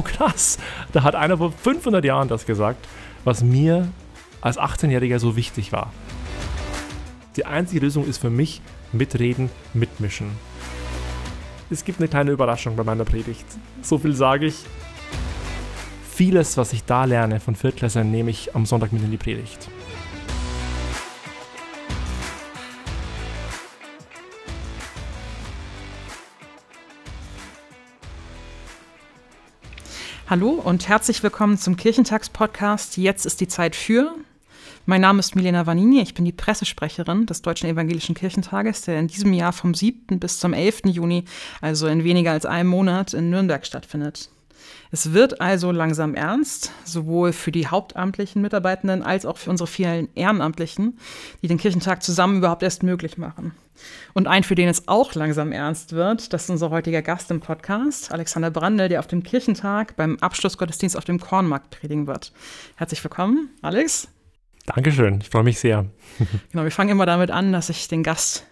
krass. Da hat einer vor 500 Jahren das gesagt, was mir als 18-Jähriger so wichtig war. Die einzige Lösung ist für mich mitreden, mitmischen. Es gibt eine kleine Überraschung bei meiner Predigt. So viel sage ich. Vieles, was ich da lerne von Viertklässlern, nehme ich am Sonntag mit in die Predigt. Hallo und herzlich willkommen zum Kirchentags-Podcast. Jetzt ist die Zeit für. Mein Name ist Milena Vanini, ich bin die Pressesprecherin des Deutschen Evangelischen Kirchentages, der in diesem Jahr vom 7. bis zum 11. Juni, also in weniger als einem Monat, in Nürnberg stattfindet. Es wird also langsam ernst, sowohl für die hauptamtlichen Mitarbeitenden als auch für unsere vielen Ehrenamtlichen, die den Kirchentag zusammen überhaupt erst möglich machen. Und ein, für den es auch langsam ernst wird, das ist unser heutiger Gast im Podcast, Alexander Brandl, der auf dem Kirchentag beim Abschlussgottesdienst auf dem Kornmarkt predigen wird. Herzlich willkommen, Alex. Dankeschön, ich freue mich sehr. genau, wir fangen immer damit an, dass ich den Gast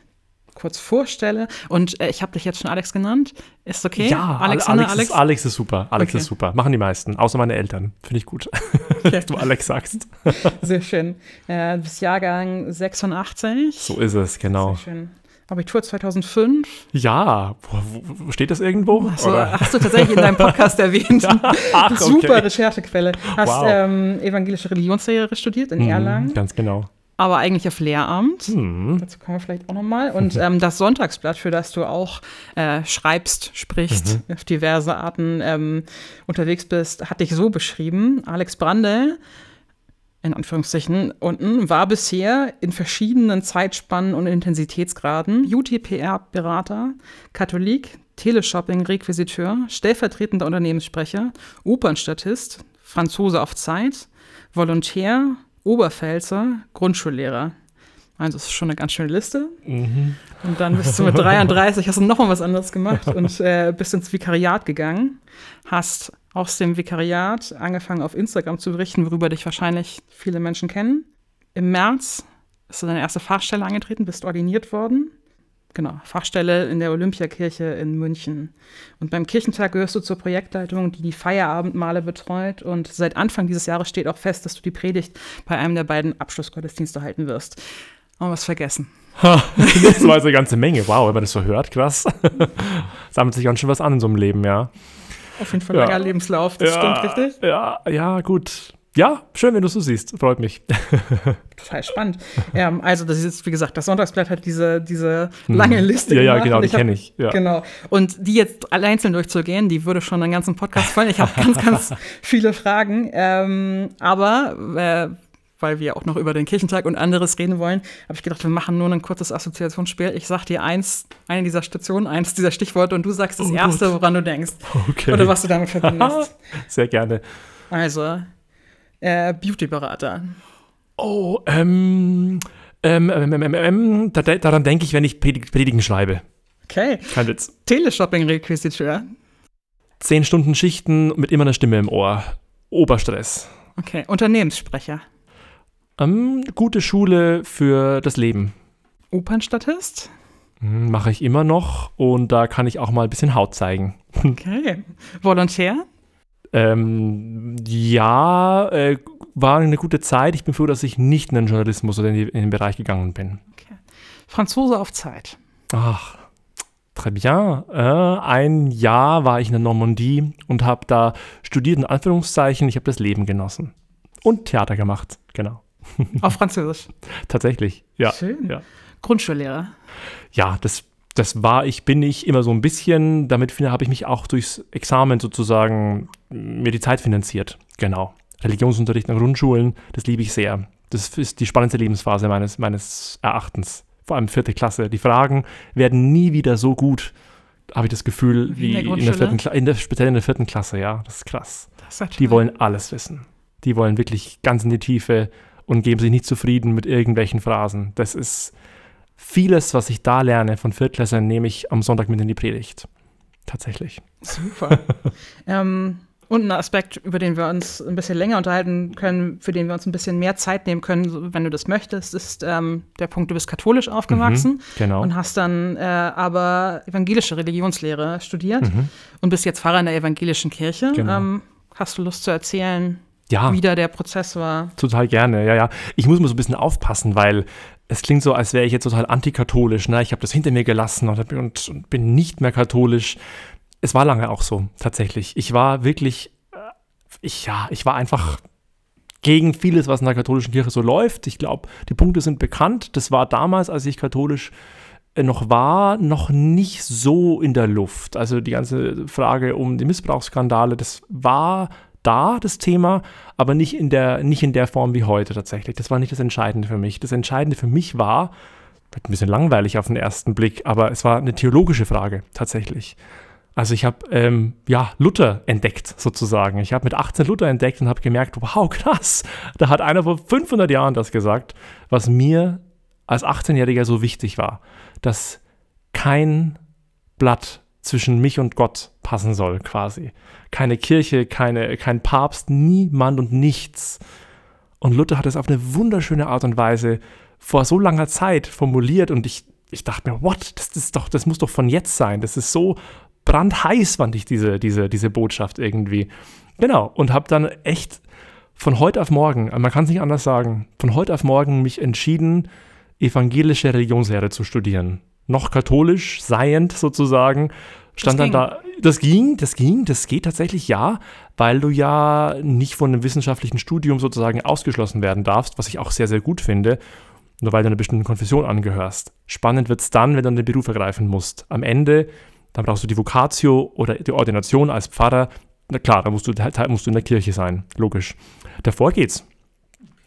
kurz vorstelle. Und äh, ich habe dich jetzt schon Alex genannt. Ist okay? Ja, Alexander, Alex, Alex? Ist, Alex ist super. Alex okay. ist super. Machen die meisten, außer meine Eltern. Finde ich gut, okay. dass du Alex sagst. Sehr schön. Äh, du bist Jahrgang 86. So ist es, genau. Sehr schön. Abitur 2005. Ja, wo, steht das irgendwo? Achso, hast du tatsächlich in deinem Podcast erwähnt. ja, ach, Super okay. Recherchequelle. Hast wow. ähm, evangelische Religionslehre studiert in mhm, Erlangen. Ganz genau aber eigentlich auf Lehramt. Mhm. Dazu kommen wir vielleicht auch nochmal. Und ähm, das Sonntagsblatt, für das du auch äh, schreibst, sprichst, mhm. auf diverse Arten ähm, unterwegs bist, hat dich so beschrieben. Alex Brandel, in Anführungszeichen, unten, war bisher in verschiedenen Zeitspannen und Intensitätsgraden UTPR-Berater, Katholik, Teleshopping-Requisiteur, stellvertretender Unternehmenssprecher, Opernstatist, Franzose auf Zeit, Volontär, Oberpfälzer, Grundschullehrer. Also das ist schon eine ganz schöne Liste. Mhm. Und dann bist du mit 33, hast du nochmal was anderes gemacht und äh, bist ins Vikariat gegangen. Hast aus dem Vikariat angefangen auf Instagram zu berichten, worüber dich wahrscheinlich viele Menschen kennen. Im März bist du deine erste Fachstelle angetreten, bist ordiniert worden genau, Fachstelle in der Olympiakirche in München. Und beim Kirchentag gehörst du zur Projektleitung, die die Feierabendmale betreut. Und seit Anfang dieses Jahres steht auch fest, dass du die Predigt bei einem der beiden Abschlussgottesdienste halten wirst. Haben wir was vergessen? Ha, das war also eine ganze Menge. Wow, wenn man das so hört, krass. Sammelt sich ganz schön was an in so einem Leben, ja. Auf jeden Fall ja. langer Lebenslauf, das ja, stimmt, richtig? Ja, ja, gut. Ja, schön, wenn du es so siehst. Freut mich. Total spannend. ähm, also, das ist jetzt, wie gesagt, das Sonntagsblatt hat diese, diese hm. lange Liste. Ja, ja, genau, die kenne ich. Ja. Genau. Und die jetzt einzeln durchzugehen, die würde schon einen ganzen Podcast fallen. Ich habe ganz, ganz viele Fragen. Ähm, aber äh, weil wir auch noch über den Kirchentag und anderes reden wollen, habe ich gedacht, wir machen nur ein kurzes Assoziationsspiel. Ich sage dir eins, eine dieser Stationen, eins dieser Stichworte und du sagst das oh erste, woran du denkst. Okay. Oder was du damit verbindest. Sehr gerne. Also, äh, Beauty-Berater? Oh, ähm, ähm, ähm, ähm, ähm da, daran denke ich, wenn ich Predigen schreibe. Okay. Kein Witz. Teleshopping-Requisiteur. Zehn Stunden Schichten mit immer einer Stimme im Ohr. Oberstress. Okay. Unternehmenssprecher. Ähm, gute Schule für das Leben. Opernstatist? Hm, Mache ich immer noch und da kann ich auch mal ein bisschen Haut zeigen. Okay. Volontär? Ähm, ja, äh, war eine gute Zeit. Ich bin froh, dass ich nicht in den Journalismus oder in, die, in den Bereich gegangen bin. Okay. Franzose auf Zeit. Ach, très bien. Äh, ein Jahr war ich in der Normandie und habe da studiert, in Anführungszeichen. Ich habe das Leben genossen. Und Theater gemacht, genau. Auf Französisch? Tatsächlich, ja. Schön. Ja. Grundschullehrer? Ja, das das war ich, bin ich immer so ein bisschen, damit habe ich mich auch durchs Examen sozusagen mir die Zeit finanziert. Genau. Religionsunterricht in Grundschulen, das liebe ich sehr. Das ist die spannendste Lebensphase meines, meines Erachtens. Vor allem vierte Klasse. Die Fragen werden nie wieder so gut, habe ich das Gefühl, wie, in, der in, der vierten, in der, speziell in der vierten Klasse, ja. Das ist krass. Das ist die wollen alles wissen. Die wollen wirklich ganz in die Tiefe und geben sich nicht zufrieden mit irgendwelchen Phrasen. Das ist, vieles, was ich da lerne von Viertklässlern, nehme ich am Sonntag mit in die Predigt. Tatsächlich. Super. ähm, Und ein Aspekt, über den wir uns ein bisschen länger unterhalten können, für den wir uns ein bisschen mehr Zeit nehmen können, wenn du das möchtest, ist ähm, der Punkt, du bist katholisch aufgewachsen mhm, genau. und hast dann äh, aber evangelische Religionslehre studiert mhm. und bist jetzt Pfarrer in der evangelischen Kirche. Genau. Ähm, hast du Lust zu erzählen, ja. wie da der Prozess war? Total gerne, ja, ja. Ich muss mal so ein bisschen aufpassen, weil es klingt so, als wäre ich jetzt total antikatholisch. Ne? Ich habe das hinter mir gelassen und, und, und, bin nicht mehr katholisch. Es war lange auch so, tatsächlich. Ich war wirklich, äh, ich, ja, ich war einfach gegen vieles, was in der katholischen Kirche so läuft. Ich glaube, die Punkte sind bekannt. Das war damals, als ich katholisch äh, noch war, noch nicht so in der Luft. Also die ganze Frage um die Missbrauchsskandale, das war da, das Thema, aber nicht in, der, nicht in der Form wie heute tatsächlich. Das war nicht das Entscheidende für mich. Das Entscheidende für mich war, ein bisschen langweilig auf den ersten Blick, aber es war eine theologische Frage tatsächlich. Also ich habe ähm, ja Luther entdeckt sozusagen. Ich habe mit 18 Luther entdeckt und habe gemerkt, wow, krass, da hat einer vor 500 Jahren das gesagt, was mir als 18-Jähriger so wichtig war, dass kein Blatt zwischen mich und Gott passen soll, quasi. Keine Kirche, keine, kein Papst, niemand und nichts. Und Luther hat es auf eine wunderschöne Art und Weise vor so langer Zeit formuliert und ich, ich dachte mir, what? Das, ist doch, das muss doch von jetzt sein. Das ist so brandheiß, fand ich diese, diese, diese Botschaft irgendwie. Genau. Und habe dann echt von heute auf morgen, man kann es nicht anders sagen, von heute auf morgen mich entschieden, evangelische Religionslehre zu studieren noch katholisch seiend sozusagen, stand dann da, das ging, das ging, das geht tatsächlich ja, weil du ja nicht von einem wissenschaftlichen Studium sozusagen ausgeschlossen werden darfst, was ich auch sehr, sehr gut finde, nur weil du einer bestimmten Konfession angehörst. Spannend wird es dann, wenn du den Beruf ergreifen musst. Am Ende, dann brauchst du die Vokatio oder die Ordination als Pfarrer. Na klar, da musst du, da musst du in der Kirche sein, logisch. Davor geht's.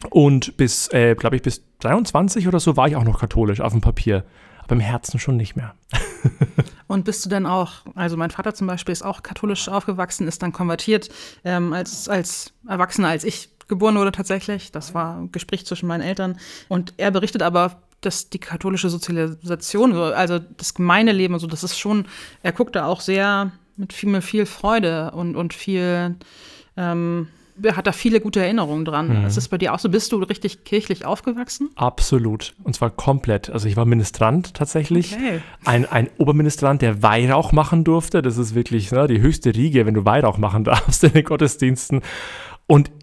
Und bis, äh, glaube ich, bis 23 oder so war ich auch noch katholisch auf dem Papier aber im Herzen schon nicht mehr. Und bist du denn auch, also mein Vater zum Beispiel ist auch katholisch aufgewachsen, ist dann konvertiert ähm, als, als Erwachsener, als ich geboren wurde tatsächlich. Das war ein Gespräch zwischen meinen Eltern. Und er berichtet aber, dass die katholische Sozialisation, also das Gemeindeleben und so, das ist schon, er guckt da auch sehr mit viel, mit viel Freude und, und viel ähm, hat da viele gute Erinnerungen dran. Mhm. Ist das bei dir auch so? Bist du richtig kirchlich aufgewachsen? Absolut. Und zwar komplett. Also ich war Ministrant tatsächlich. Okay. Ein, ein Oberministrant, der Weihrauch machen durfte. Das ist wirklich ne, die höchste Riege, wenn du Weihrauch machen darfst in den Gottesdiensten. Und ich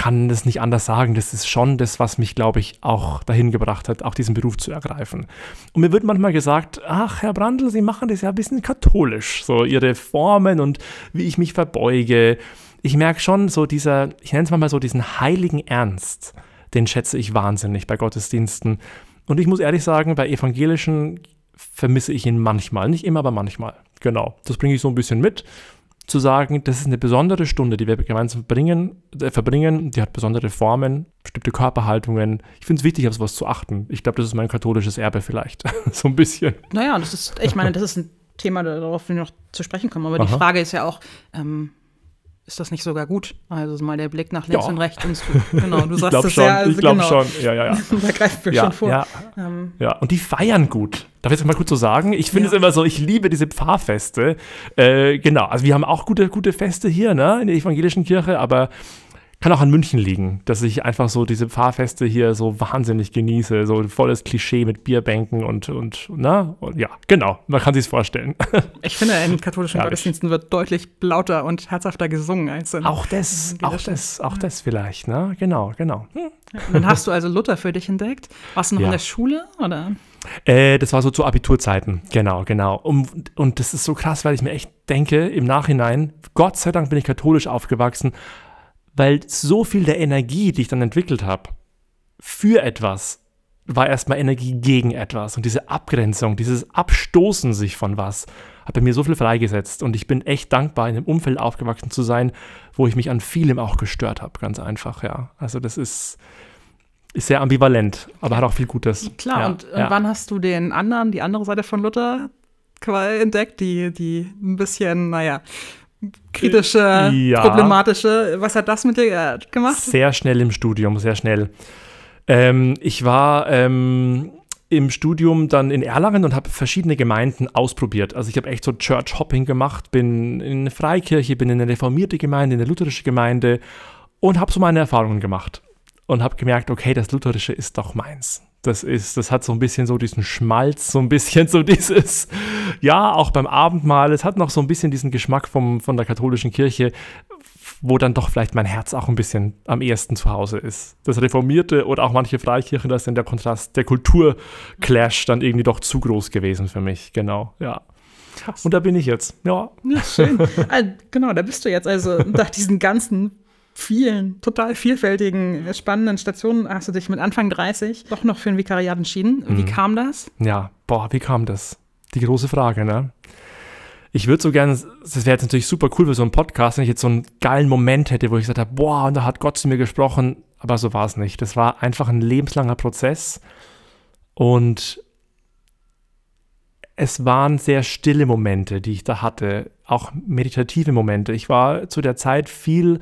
kann das nicht anders sagen. Das ist schon das, was mich, glaube ich, auch dahin gebracht hat, auch diesen Beruf zu ergreifen. Und mir wird manchmal gesagt, ach, Herr Brandl, Sie machen das ja ein bisschen katholisch. So Ihre Formen und wie ich mich verbeuge ich merke schon so dieser, ich nenne es mal so diesen heiligen Ernst, den schätze ich wahnsinnig bei Gottesdiensten. Und ich muss ehrlich sagen, bei evangelischen vermisse ich ihn manchmal. Nicht immer, aber manchmal. Genau. Das bringe ich so ein bisschen mit. Zu sagen, das ist eine besondere Stunde, die wir gemeinsam verbringen, äh, verbringen. Die hat besondere Formen, bestimmte Körperhaltungen. Ich finde es wichtig, auf sowas zu achten. Ich glaube, das ist mein katholisches Erbe vielleicht. so ein bisschen. Naja, das ist, ich meine, das ist ein Thema, darauf wir noch zu sprechen kommen. Aber Aha. die Frage ist ja auch, ähm, ist das nicht sogar gut? Also mal der Blick nach links ja. und rechts. Und genau, du sagst es ja. Also ich glaube genau. schon. Ja, ja, ja. da greifen wir ja, schon vor. Ja. Ähm. ja, und die feiern gut. Darf ich das mal kurz so sagen? Ich finde es immer so, ich liebe diese Pfarrfeste. Äh, genau, also wir haben auch gute, gute Feste hier ne, in der evangelischen Kirche, aber kann auch an München liegen, dass ich einfach so diese Pfarrfeste hier so wahnsinnig genieße. So ein volles Klischee mit Bierbänken und, und, na, und ja, genau, man kann sich vorstellen. Ich finde, in katholischen ja, Gottesdiensten wird deutlich lauter und herzhafter gesungen als in Auch das, auch das, auch das vielleicht, ne? Genau, genau. Hm. Ja, dann hast du also Luther für dich entdeckt. Warst du noch ja. in der Schule, oder? Äh, das war so zu Abiturzeiten, genau, genau. Und, und das ist so krass, weil ich mir echt denke, im Nachhinein, Gott sei Dank bin ich katholisch aufgewachsen, weil so viel der Energie, die ich dann entwickelt habe, für etwas, war erstmal Energie gegen etwas. Und diese Abgrenzung, dieses Abstoßen sich von was, hat bei mir so viel freigesetzt. Und ich bin echt dankbar, in einem Umfeld aufgewachsen zu sein, wo ich mich an vielem auch gestört habe. Ganz einfach, ja. Also das ist, ist sehr ambivalent, aber hat auch viel Gutes. Klar, ja, und, und ja. wann hast du den anderen, die andere Seite von Luther entdeckt, die, die ein bisschen, naja, kritische, ja. problematische. Was hat das mit dir äh, gemacht? Sehr schnell im Studium, sehr schnell. Ähm, ich war, ähm, im Studium dann in Erlangen und habe verschiedene Gemeinden ausprobiert. Also ich habe echt so Church Hopping gemacht, bin in eine Freikirche, bin in eine reformierte Gemeinde, in eine lutherische Gemeinde und habe so meine Erfahrungen gemacht und habe gemerkt, okay, das Lutherische ist doch meins. Das ist, das hat so ein bisschen so diesen Schmalz, so ein bisschen so dieses, ja, auch beim Abendmahl, es hat noch so ein bisschen diesen Geschmack vom, von der katholischen Kirche, wo dann doch vielleicht mein Herz auch ein bisschen am ehesten zu Hause ist. Das Reformierte oder auch manche Freikirchen, da ist dann der Kontrast, der Kulturclash dann irgendwie doch zu groß gewesen für mich. Genau, ja. Und da bin ich jetzt. Ja. ja schön. ah, genau, da bist du jetzt. Also nach diesen ganzen vielen, total vielfältigen, spannenden Stationen hast du dich mit Anfang 30 doch noch für ein Vikariat entschieden. Wie mhm. kam das? Ja, boah, wie kam das? Die große Frage, ne? ich würde so gerne, das wäre jetzt natürlich super cool für so einen Podcast, wenn ich jetzt so einen geilen Moment hätte, wo ich gesagt habe, boah, und da hat Gott zu mir gesprochen, aber so war es nicht. Das war einfach ein lebenslanger Prozess und es waren sehr stille Momente, die ich da hatte, auch meditative Momente. Ich war zu der Zeit viel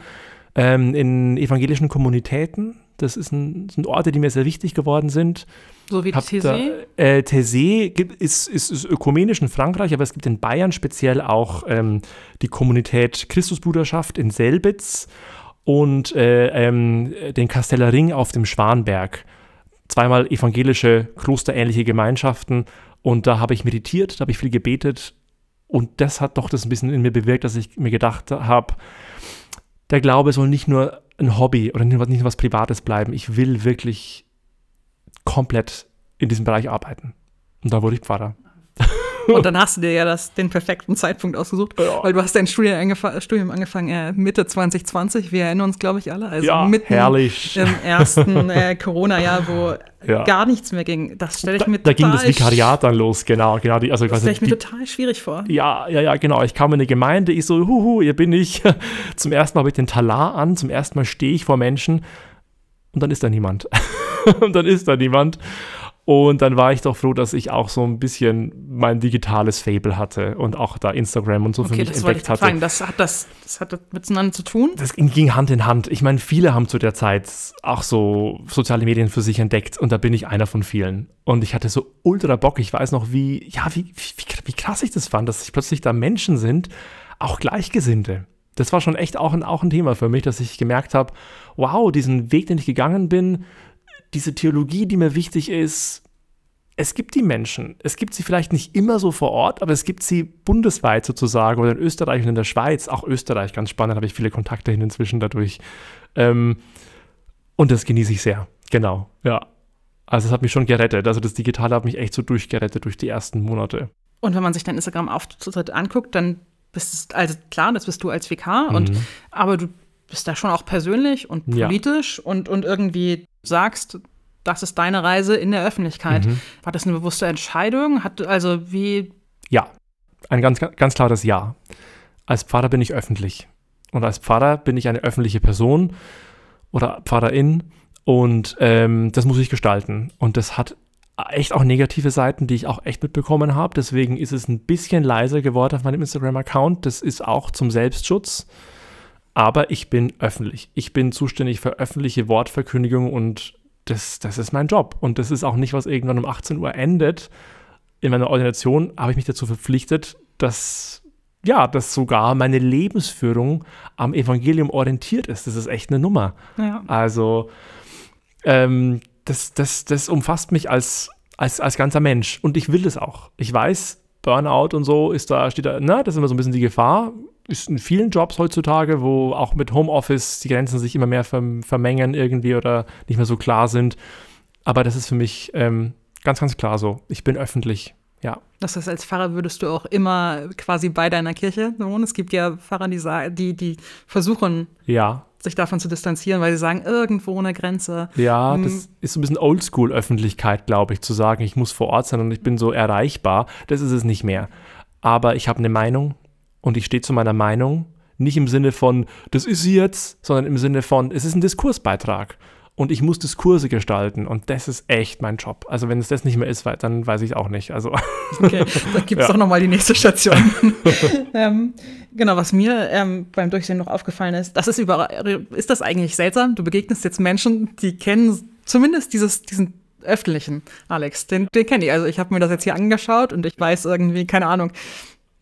ähm, in evangelischen Kommunitäten. Das, ist ein, sind Orte, die mir sehr wichtig geworden sind. So wie Thésée? Äh, Thésée ist, ist, ist, ökumenisch in Frankreich, aber es gibt in Bayern speziell auch ähm, die Kommunität Christusbruderschaft in Selbitz und äh, ähm, den Kasteller Ring auf dem Schwanberg. Zweimal evangelische, klosterähnliche Gemeinschaften. Und da habe ich meditiert, da habe ich viel gebetet. Und das hat doch das ein bisschen in mir bewirkt, dass ich mir gedacht habe, der Glaube soll nicht nur ein Hobby oder nicht nur was Privates bleiben. Ich will wirklich komplett in diesem Bereich arbeiten. Und da wurde ich Pfarrer. Und dann hast du dir ja das, den perfekten Zeitpunkt ausgesucht, ja. weil du hast dein Studium, angef Studium angefangen äh, Mitte 2020. Wir erinnern uns, glaube ich, alle. Also ja, mitten herrlich. im ersten äh, Corona-Jahr, wo ja. gar nichts mehr ging. Das stelle ich mir da, total Da ging das Vikariat dann los, genau. genau die, also das stelle ich mir total schwierig vor. Ja, ja, ja, genau. Ich kam in eine Gemeinde, ich so, huhu, hier bin ich. Zum ersten Mal habe ich den Talar an, zum ersten Mal stehe ich vor Menschen und dann ist da niemand. und dann ist da niemand. Und dann war ich doch froh, dass ich auch so ein bisschen mein digitales Fable hatte und auch da Instagram und so okay, für mich das entdeckt ich hatte. Fragen. Das hat das, das hat das miteinander zu tun? Das ging Hand in Hand. Ich meine, viele haben zu der Zeit auch so soziale Medien für sich entdeckt und da bin ich einer von vielen. Und ich hatte so ultra Bock. Ich weiß noch, wie, ja, wie, wie, wie krass ich das fand, dass plötzlich da Menschen sind, auch Gleichgesinnte. Das war schon echt auch ein, auch ein Thema für mich, dass ich gemerkt habe, wow, diesen Weg, den ich gegangen bin, diese Theologie, die mir wichtig ist, es gibt die Menschen. Es gibt sie vielleicht nicht immer so vor Ort, aber es gibt sie bundesweit sozusagen oder in Österreich und in der Schweiz. Auch Österreich, ganz spannend, habe ich viele Kontakte hin inzwischen dadurch. Ähm, und das genieße ich sehr. Genau, ja. Also es hat mich schon gerettet. Also das Digitale hat mich echt so durchgerettet durch die ersten Monate. Und wenn man sich dein Instagram-Auftritt anguckt, dann bist du, also klar, das bist du als VK, und, mhm. aber du bist da schon auch persönlich und politisch ja. und, und irgendwie sagst, das ist deine Reise in der Öffentlichkeit. Mhm. War das eine bewusste Entscheidung? Hat, also wie? Ja, ein ganz, ganz klares Ja. Als Pfarrer bin ich öffentlich. Und als Pfarrer bin ich eine öffentliche Person oder Pfarrerin und ähm, das muss ich gestalten. Und das hat echt auch negative Seiten, die ich auch echt mitbekommen habe. Deswegen ist es ein bisschen leiser geworden auf meinem Instagram-Account. Das ist auch zum Selbstschutz aber ich bin öffentlich. Ich bin zuständig für öffentliche Wortverkündigung und das, das ist mein Job. Und das ist auch nicht, was irgendwann um 18 Uhr endet. In meiner Ordination habe ich mich dazu verpflichtet, dass ja, dass sogar meine Lebensführung am Evangelium orientiert ist. Das ist echt eine Nummer. Ja. Also, ähm, das, das, das umfasst mich als, als, als ganzer Mensch. Und ich will das auch. Ich weiß, Burnout und so ist da, steht da, na, das ist immer so ein bisschen die Gefahr. Ist in vielen Jobs heutzutage, wo auch mit Homeoffice die Grenzen sich immer mehr vermengen irgendwie oder nicht mehr so klar sind. Aber das ist für mich ähm, ganz, ganz klar so. Ich bin öffentlich. Ja. Das heißt, als Pfarrer würdest du auch immer quasi bei deiner Kirche wohnen. Es gibt ja Pfarrer, die, die, die versuchen, ja. sich davon zu distanzieren, weil sie sagen, irgendwo eine Grenze. Ja, hm. das ist so ein bisschen Oldschool-Öffentlichkeit, glaube ich, zu sagen, ich muss vor Ort sein und ich bin so erreichbar. Das ist es nicht mehr. Aber ich habe eine Meinung und ich stehe zu meiner Meinung. Nicht im Sinne von, das ist sie jetzt, sondern im Sinne von, es ist ein Diskursbeitrag und ich muss Diskurse gestalten und das ist echt mein Job. Also wenn es das nicht mehr ist, dann weiß ich auch nicht. Also okay, dann gibt es ja. doch nochmal die nächste Station. ähm, genau, was mir ähm, beim Durchsehen noch aufgefallen ist, das ist überall, ist das eigentlich seltsam? Du begegnest jetzt Menschen, die kennen zumindest dieses, diesen öffentlichen, Alex. Den, den kenne ich. Also ich habe mir das jetzt hier angeschaut und ich weiß irgendwie, keine Ahnung,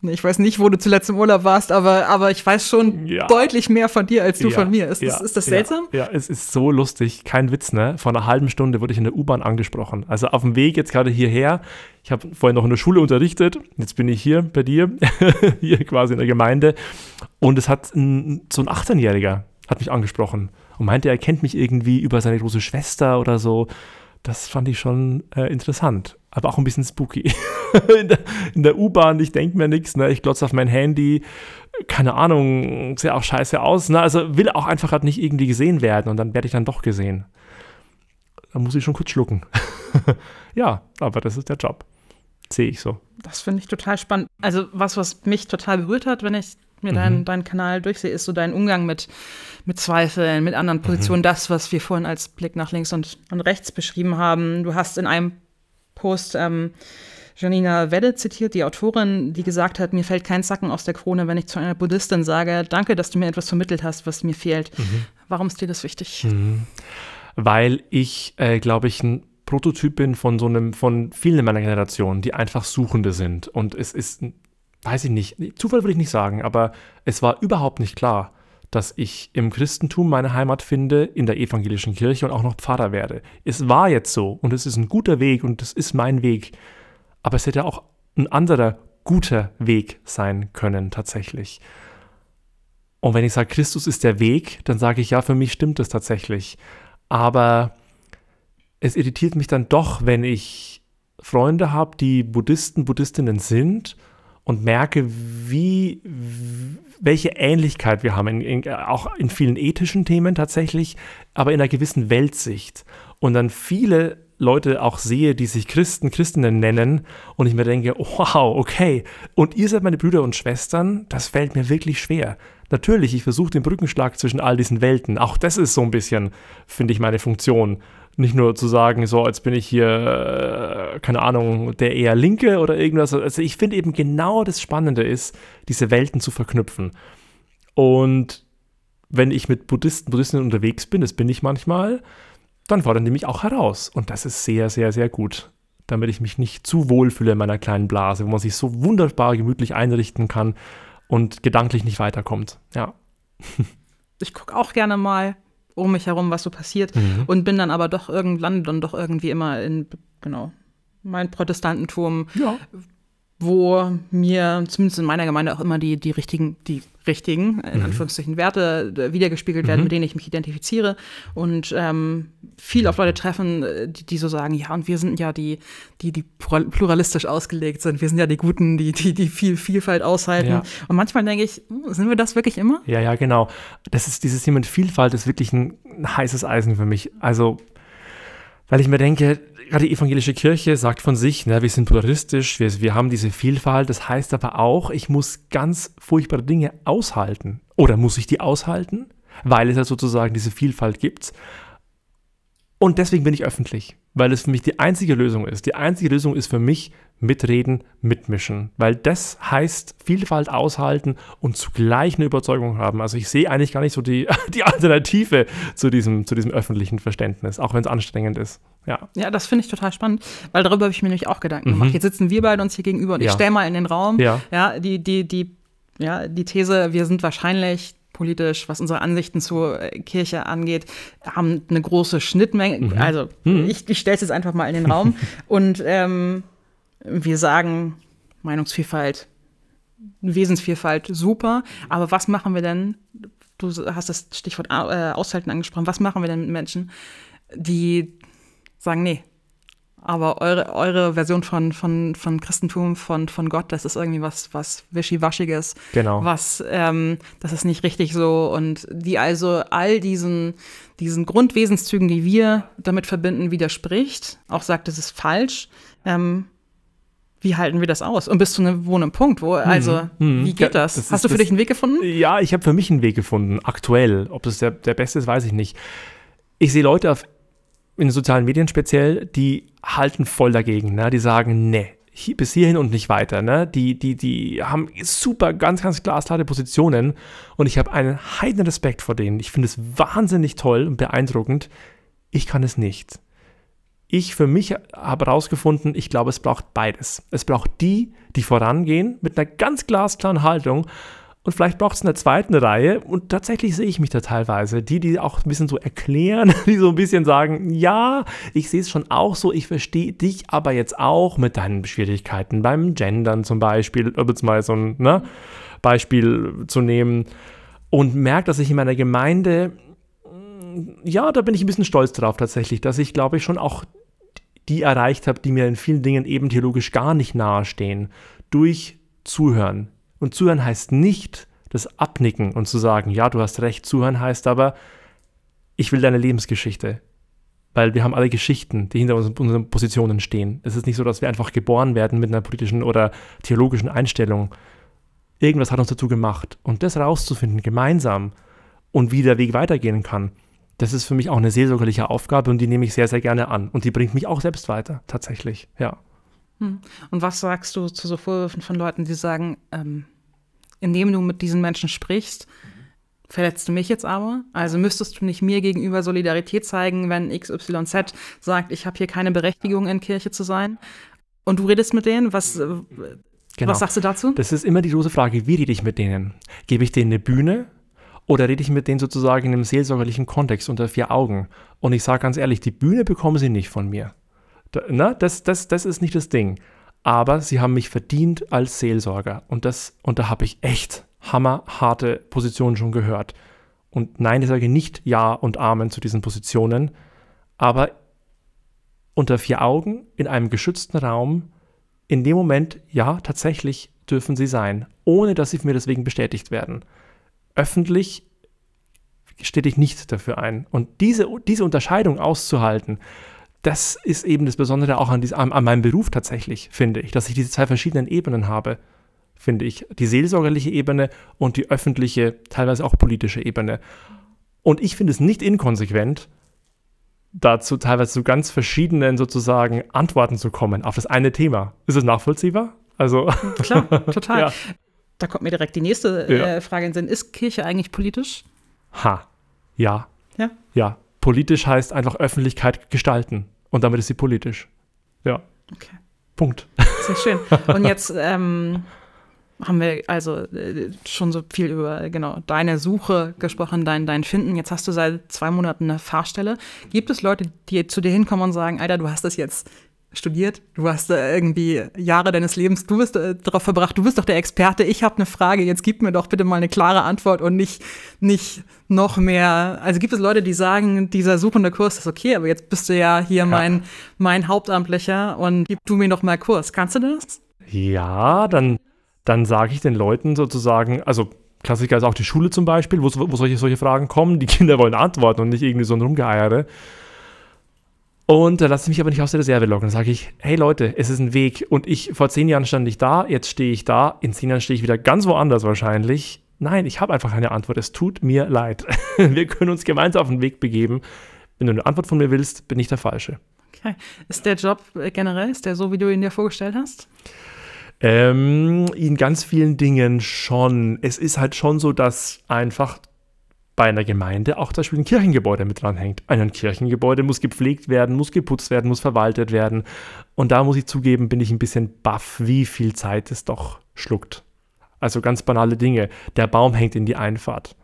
ich weiß nicht, wo du zuletzt im Urlaub warst, aber, aber ich weiß schon ja. deutlich mehr von dir als du ja. von mir. Ist, ja. das, ist das seltsam? Ja. es ist so lustig. Kein Witz, ne? Vor einer halben Stunde wurde ich in der U-Bahn angesprochen. Also auf dem Weg jetzt gerade hierher. Ich habe vorhin noch in der Schule unterrichtet. Jetzt bin ich hier bei dir, hier quasi in der Gemeinde. Und es hat ein, so ein 18-Jähriger hat mich angesprochen und meinte, er kennt mich irgendwie über seine große Schwester oder so. Das fand ich schon äh, interessant aber auch ein bisschen spooky. in der, der U-Bahn, ich denke mir nichts, ne? ich glotze auf mein Handy, keine Ahnung, sieht auch scheiße aus, ne? also will auch einfach halt nicht irgendwie gesehen werden und dann werde ich dann doch gesehen. Da muss ich schon kurz schlucken. ja, aber das ist der Job. Sehe ich so. Das finde ich total spannend. Also was, was mich total berührt hat, wenn ich mir mhm. deinen, deinen Kanal durchsehe, ist so dein Umgang mit, mit Zweifeln, mit anderen Positionen, mhm. das, was wir vorhin als Blick nach links und, und rechts beschrieben haben. Du hast in einem Post ähm, Janina Wedde zitiert, die Autorin, die gesagt hat, mir fällt kein Zacken aus der Krone, wenn ich zu einer Buddhistin sage, danke, dass du mir etwas vermittelt hast, was mir fehlt. Mhm. Warum ist dir das wichtig? Mhm. Weil ich, äh, glaube ich, ein Prototyp bin von so einem, von vielen in meiner Generation, die einfach Suchende sind. Und es ist, weiß ich nicht, Zufall würde ich nicht sagen, aber es war überhaupt nicht klar, dass ich im Christentum meine Heimat finde, in der evangelischen Kirche und auch noch Pfarrer werde. Es war jetzt so und es ist ein guter Weg und es ist mein Weg. Aber es hätte auch ein anderer guter Weg sein können tatsächlich. Und wenn ich sage, Christus ist der Weg, dann sage ich, ja, für mich stimmt es tatsächlich. Aber es irritiert mich dann doch, wenn ich Freunde habe, die Buddhisten, Buddhistinnen sind und merke, wie, welche Ähnlichkeit wir haben, in, in, auch in vielen ethischen Themen tatsächlich, aber in einer gewissen Weltsicht. Und dann viele Leute auch sehe, die sich Christen, Christinnen nennen und ich mir denke, wow, okay, und ihr seid meine Brüder und Schwestern, das fällt mir wirklich schwer. Natürlich, ich versuche den Brückenschlag zwischen all diesen Welten. Auch das ist so ein bisschen, finde ich, meine Funktion. Nicht nur zu sagen, so, jetzt bin ich hier, äh, keine Ahnung, der eher Linke oder irgendwas. Also ich finde eben genau das Spannende ist, diese Welten zu verknüpfen. Und wenn ich mit Buddhisten, Buddhistinnen unterwegs bin, das bin ich manchmal, dann fordern die mich auch heraus. Und das ist sehr, sehr, sehr gut. Damit ich mich nicht zu wohl fühle in meiner kleinen Blase, wo man sich so wunderbar gemütlich einrichten kann und gedanklich nicht weiterkommt. Ja. Ich gucke auch gerne mal um mich herum, was so passiert. Mhm. Und bin dann aber doch irgendwann dann doch irgendwie immer in, genau, mein Protestantentum, ja. wo mir zumindest in meiner Gemeinde auch immer die, die richtigen, die richtigen, in mhm. Anführungszeichen, Werte äh, wiedergespiegelt werden, mhm. mit denen ich mich identifiziere. Und ähm, viel auf Leute treffen, äh, die, die, so sagen, ja, und wir sind ja die, die, die pluralistisch ausgelegt sind. Wir sind ja die Guten, die, die, die viel Vielfalt aushalten. Ja. Und manchmal denke ich, hm, sind wir das wirklich immer? Ja, ja, genau. Das ist dieses Thema mit Vielfalt ist wirklich ein heißes Eisen für mich. Also, weil ich mir denke, gerade die evangelische Kirche sagt von sich, ne, wir sind pluralistisch, wir, wir haben diese Vielfalt. Das heißt aber auch, ich muss ganz furchtbare Dinge aushalten. Oder muss ich die aushalten? Weil es ja sozusagen diese Vielfalt gibt. Und deswegen bin ich öffentlich, weil es für mich die einzige Lösung ist. Die einzige Lösung ist für mich mitreden, mitmischen, weil das heißt Vielfalt aushalten und zugleich eine Überzeugung haben. Also ich sehe eigentlich gar nicht so die, die Alternative zu diesem, zu diesem öffentlichen Verständnis, auch wenn es anstrengend ist. Ja, ja das finde ich total spannend, weil darüber habe ich mir nämlich auch Gedanken gemacht. Mhm. Jetzt sitzen wir beide uns hier gegenüber und ja. ich stelle mal in den Raum, ja. ja, die, die, die, ja, die These, wir sind wahrscheinlich politisch, was unsere Ansichten zur äh, Kirche angeht, haben eine große Schnittmenge. Mhm. Also mhm. ich, ich stelle es jetzt einfach mal in den Raum. und ähm, wir sagen Meinungsvielfalt, Wesensvielfalt, super. Aber was machen wir denn? Du hast das Stichwort äh, Aushalten angesprochen. Was machen wir denn mit Menschen, die sagen, nee, aber eure, eure Version von, von, von Christentum, von, von Gott, das ist irgendwie was, was Wischiwaschiges. Genau. Was, ähm, das ist nicht richtig so. Und die also all diesen, diesen Grundwesenszügen, die wir damit verbinden, widerspricht, auch sagt, das ist falsch. Ähm, wie halten wir das aus? Und bis zu einem, Punkt, wo, also, mhm. wie geht das? das Hast du für das, dich einen Weg gefunden? Ja, ich habe für mich einen Weg gefunden, aktuell. Ob das der, der beste ist, weiß ich nicht. Ich sehe Leute auf in den sozialen Medien speziell, die halten voll dagegen. Ne? Die sagen, ne, bis hierhin und nicht weiter. Ne? Die, die, die haben super, ganz, ganz glasklare Positionen und ich habe einen heiden Respekt vor denen. Ich finde es wahnsinnig toll und beeindruckend. Ich kann es nicht. ich für mich habe herausgefunden, ich glaube, es braucht beides. Es braucht die, die vorangehen mit einer ganz glasklaren Haltung und vielleicht braucht es eine zweite Reihe. Und tatsächlich sehe ich mich da teilweise. Die, die auch ein bisschen so erklären, die so ein bisschen sagen, ja, ich sehe es schon auch so, ich verstehe dich aber jetzt auch mit deinen Schwierigkeiten beim Gendern zum Beispiel, um jetzt mal so ein ne, Beispiel zu nehmen. Und merke, dass ich in meiner Gemeinde, ja, da bin ich ein bisschen stolz drauf tatsächlich, dass ich glaube ich schon auch die erreicht habe, die mir in vielen Dingen eben theologisch gar nicht nahestehen, durch Zuhören, und zuhören heißt nicht das Abnicken und zu sagen, ja, du hast recht. Zuhören heißt aber, ich will deine Lebensgeschichte. Weil wir haben alle Geschichten, die hinter unseren Positionen stehen. Es ist nicht so, dass wir einfach geboren werden mit einer politischen oder theologischen Einstellung. Irgendwas hat uns dazu gemacht. Und das rauszufinden, gemeinsam und wie der Weg weitergehen kann, das ist für mich auch eine seelsorgerliche Aufgabe und die nehme ich sehr, sehr gerne an. Und die bringt mich auch selbst weiter, tatsächlich, ja. Hm. Und was sagst du zu so Vorwürfen von Leuten, die sagen, ähm, indem du mit diesen Menschen sprichst, verletzt du mich jetzt aber? Also müsstest du nicht mir gegenüber Solidarität zeigen, wenn XYZ sagt, ich habe hier keine Berechtigung in Kirche zu sein? Und du redest mit denen? Was, äh, genau. was sagst du dazu? Das ist immer die große Frage, wie rede ich mit denen? Gebe ich denen eine Bühne oder rede ich mit denen sozusagen in einem seelsorgerlichen Kontext unter vier Augen? Und ich sage ganz ehrlich, die Bühne bekommen sie nicht von mir. Da, na, das, das, das ist nicht das Ding. Aber sie haben mich verdient als Seelsorger. Und, das, und da habe ich echt hammerharte Positionen schon gehört. Und nein, ich sage nicht Ja und Amen zu diesen Positionen. Aber unter vier Augen, in einem geschützten Raum, in dem Moment, ja, tatsächlich dürfen sie sein, ohne dass sie mir deswegen bestätigt werden. Öffentlich stehe ich nicht dafür ein. Und diese, diese Unterscheidung auszuhalten, das ist eben das Besondere auch an, dies, an, an meinem Beruf tatsächlich, finde ich, dass ich diese zwei verschiedenen Ebenen habe, finde ich. Die seelsorgerliche Ebene und die öffentliche, teilweise auch politische Ebene. Und ich finde es nicht inkonsequent, dazu teilweise zu ganz verschiedenen sozusagen Antworten zu kommen auf das eine Thema. Ist es nachvollziehbar? Also klar, total. ja. Da kommt mir direkt die nächste äh, Frage in den Sinn. Ist Kirche eigentlich politisch? Ha, ja. Ja. Ja. Politisch heißt einfach Öffentlichkeit gestalten. Und damit ist sie politisch. Ja. Okay. Punkt. Sehr schön. Und jetzt ähm, haben wir also äh, schon so viel über genau deine Suche gesprochen, dein, dein Finden. Jetzt hast du seit zwei Monaten eine Fahrstelle. Gibt es Leute, die zu dir hinkommen und sagen, Alter, du hast das jetzt studiert, du hast äh, irgendwie Jahre deines Lebens, du bist äh, darauf verbracht, du bist doch der Experte, ich habe eine Frage, jetzt gib mir doch bitte mal eine klare Antwort und nicht, nicht noch mehr. Also gibt es Leute, die sagen, dieser suchende Kurs ist okay, aber jetzt bist du ja hier ja. mein, mein Hauptamtlicher und gib du mir noch mal Kurs. Kannst du das? Ja, dann, dann sage ich den Leuten sozusagen, also Klassiker ist auch die Schule zum Beispiel, wo, wo solche, solche Fragen kommen, die Kinder wollen antworten und nicht irgendwie so ein Rumgeeiere. Und da lasse ich mich aber nicht aus der Reserve locken. Dann sage ich, hey Leute, es ist ein Weg. Und ich, vor zehn Jahren stand ich da, jetzt stehe ich da, in zehn Jahren stehe ich wieder ganz woanders wahrscheinlich. Nein, ich habe einfach keine Antwort. Es tut mir leid. Wir können uns gemeinsam auf den Weg begeben. Wenn du eine Antwort von mir willst, bin ich der Falsche. Okay. Ist der Job äh, generell, ist der so, wie du ihn dir vorgestellt hast? Ähm, in ganz vielen Dingen schon. Es ist halt schon so, dass einfach bei einer Gemeinde auch zum Beispiel ein Kirchengebäude mit dranhängt. Ein Kirchengebäude muss gepflegt werden, muss geputzt werden, muss verwaltet werden. Und da muss ich zugeben, bin ich ein bisschen baff, wie viel Zeit es doch schluckt. Also ganz banale Dinge. Der Baum hängt in die Einfahrt.